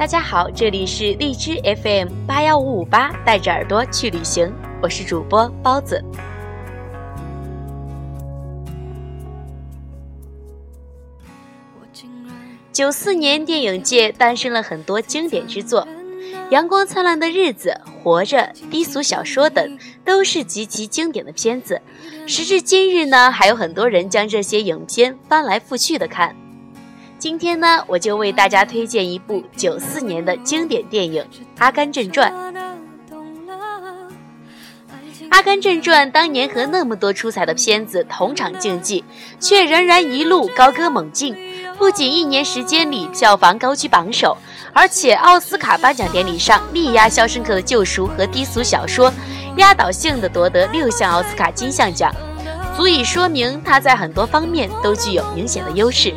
大家好，这里是荔枝 FM 八幺五五八，带着耳朵去旅行，我是主播包子。九四年，电影界诞生了很多经典之作，《阳光灿烂的日子》《活着》《低俗小说》等，都是极其经典的片子。时至今日呢，还有很多人将这些影片翻来覆去的看。今天呢，我就为大家推荐一部九四年的经典电影《阿甘正传》。《阿甘正传》当年和那么多出彩的片子同场竞技，却仍然一路高歌猛进，不仅一年时间里票房高居榜首，而且奥斯卡颁奖典礼上力压《肖申克的救赎》和《低俗小说》，压倒性的夺得六项奥斯卡金像奖，足以说明他在很多方面都具有明显的优势。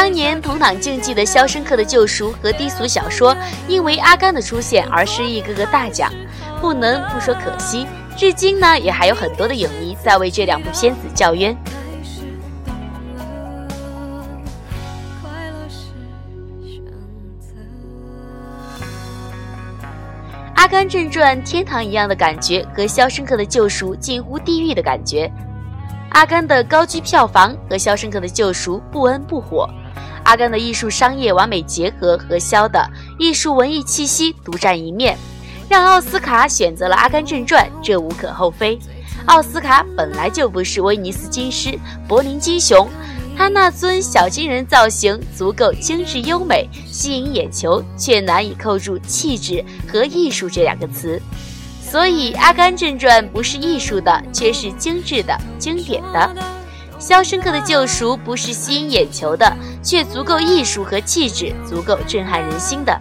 当年同档竞技的《肖申克的救赎》和低俗小说，因为阿甘的出现而失一个个大奖，不能不说可惜。至今呢，也还有很多的影迷在为这两部片子叫冤。《阿甘正传》天堂一样的感觉和《肖申克的救赎》近乎地狱的感觉。阿甘的高居票房和《肖申克的救赎》不温不火。阿甘的艺术商业完美结合和肖的艺术文艺气息独占一面，让奥斯卡选择了《阿甘正传》，这无可厚非。奥斯卡本来就不是威尼斯金狮、柏林金熊，他那尊小金人造型足够精致优美，吸引眼球，却难以扣住气质和艺术这两个词。所以，《阿甘正传》不是艺术的，却是精致的、经典的。《肖申克的救赎》不是吸引眼球的，却足够艺术和气质，足够震撼人心的。《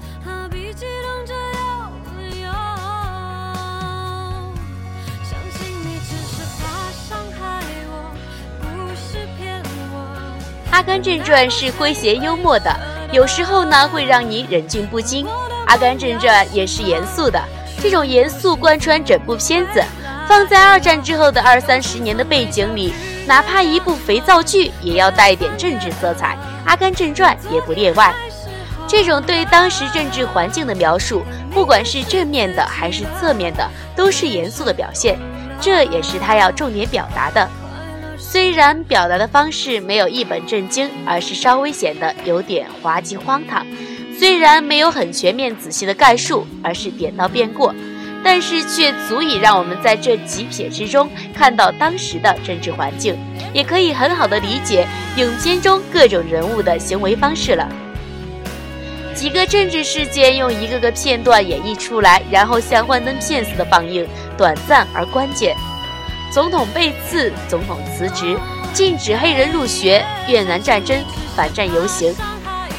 阿甘正传》是诙谐幽默的，有时候呢会让你忍俊不禁；《阿甘正传》也是严肃的，这种严肃贯穿整部片子。放在二战之后的二三十年的背景里。哪怕一部肥皂剧也要带点政治色彩，《阿甘正传》也不例外。这种对当时政治环境的描述，不管是正面的还是侧面的，都是严肃的表现。这也是他要重点表达的。虽然表达的方式没有一本正经，而是稍微显得有点滑稽荒唐；虽然没有很全面仔细的概述，而是点到便过。但是却足以让我们在这几撇之中看到当时的政治环境，也可以很好的理解影片中各种人物的行为方式了。几个政治事件用一个个片段演绎出来，然后像幻灯片似的放映，短暂而关键。总统被刺，总统辞职，禁止黑人入学，越南战争，反战游行，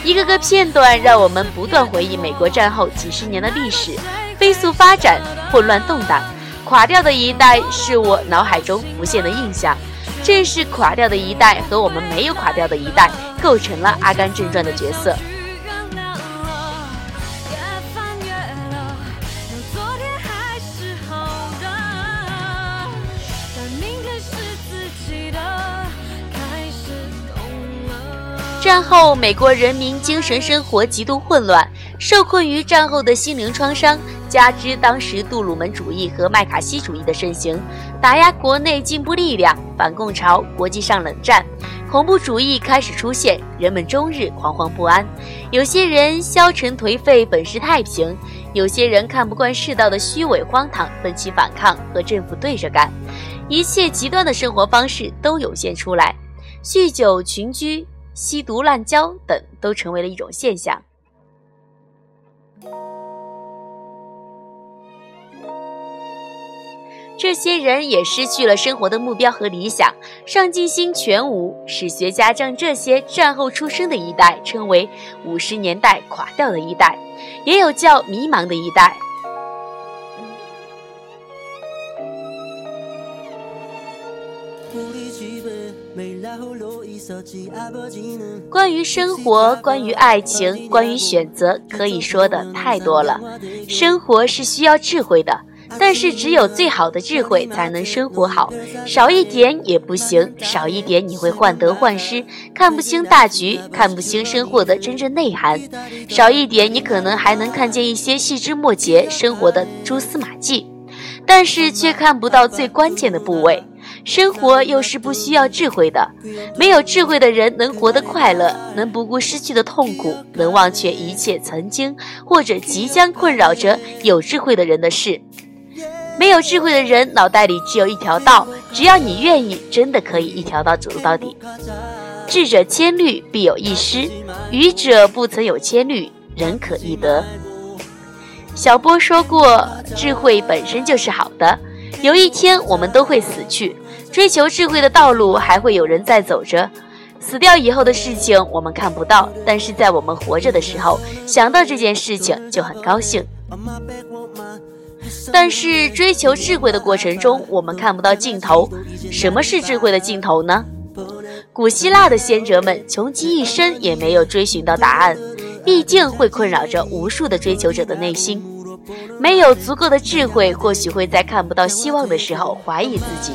一个个片段让我们不断回忆美国战后几十年的历史。飞速发展，混乱动荡，垮掉的一代是我脑海中浮现的印象。正是垮掉的一代和我们没有垮掉的一代，构成了《阿甘正传》的角色。战后，美国人民精神生活极度混乱，受困于战后的心灵创伤。加之当时杜鲁门主义和麦卡锡主义的盛行，打压国内进步力量，反共潮，国际上冷战，恐怖主义开始出现，人们终日惶惶不安。有些人消沉颓废，本是太平；有些人看不惯世道的虚伪荒唐，奋起反抗，和政府对着干。一切极端的生活方式都涌现出来，酗酒、群居、吸毒、滥交等都成为了一种现象。这些人也失去了生活的目标和理想，上进心全无。史学家将这些战后出生的一代称为“五十年代垮掉的一代”，也有叫“迷茫的一代”。关于生活，关于爱情，关于选择，可以说的太多了。生活是需要智慧的。但是只有最好的智慧才能生活好，少一点也不行，少一点你会患得患失，看不清大局，看不清生活的真正内涵，少一点你可能还能看见一些细枝末节生活的蛛丝马迹，但是却看不到最关键的部位。生活又是不需要智慧的，没有智慧的人能活得快乐，能不顾失去的痛苦，能忘却一切曾经或者即将困扰着有智慧的人的事。没有智慧的人脑袋里只有一条道，只要你愿意，真的可以一条道走到底。智者千虑必有一失，愚者不曾有千虑，人可易得。小波说过，智慧本身就是好的。有一天我们都会死去，追求智慧的道路还会有人在走着。死掉以后的事情我们看不到，但是在我们活着的时候，想到这件事情就很高兴。但是追求智慧的过程中，我们看不到尽头。什么是智慧的尽头呢？古希腊的先哲们穷极一生也没有追寻到答案，毕竟会困扰着无数的追求者的内心。没有足够的智慧，或许会在看不到希望的时候怀疑自己。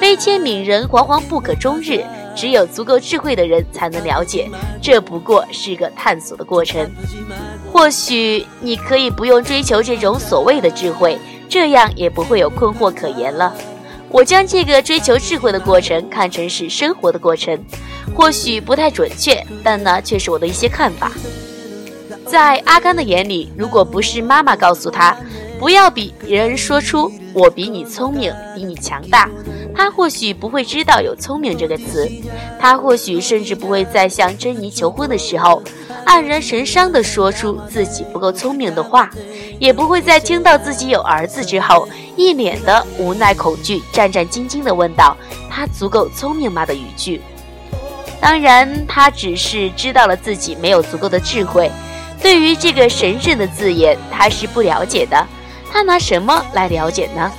悲天悯人，惶惶不可终日。只有足够智慧的人才能了解，这不过是个探索的过程。或许你可以不用追求这种所谓的智慧，这样也不会有困惑可言了。我将这个追求智慧的过程看成是生活的过程，或许不太准确，但呢却是我的一些看法。在阿甘的眼里，如果不是妈妈告诉他，不要比别人说出“我比你聪明，比你强大”。他或许不会知道有“聪明”这个词，他或许甚至不会在向珍妮求婚的时候黯然神伤地说出自己不够聪明的话，也不会在听到自己有儿子之后一脸的无奈、恐惧、战战兢兢地问道：“他足够聪明吗？”的语句。当然，他只是知道了自己没有足够的智慧。对于这个神圣的字眼，他是不了解的。他拿什么来了解呢？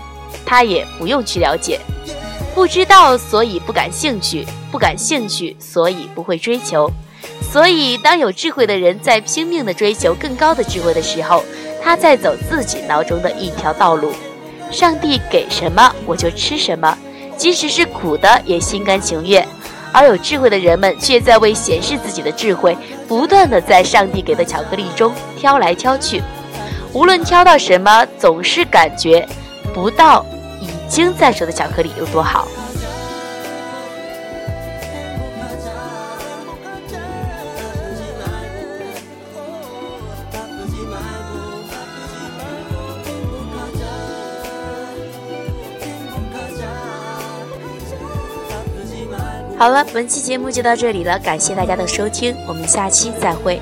他也不用去了解。不知道，所以不感兴趣；不感兴趣，所以不会追求。所以，当有智慧的人在拼命地追求更高的智慧的时候，他在走自己脑中的一条道路。上帝给什么，我就吃什么，即使是苦的，也心甘情愿。而有智慧的人们却在为显示自己的智慧，不断的在上帝给的巧克力中挑来挑去。无论挑到什么，总是感觉不到。已经在手的巧克力有多好？好了，本期节目就到这里了，感谢大家的收听，我们下期再会。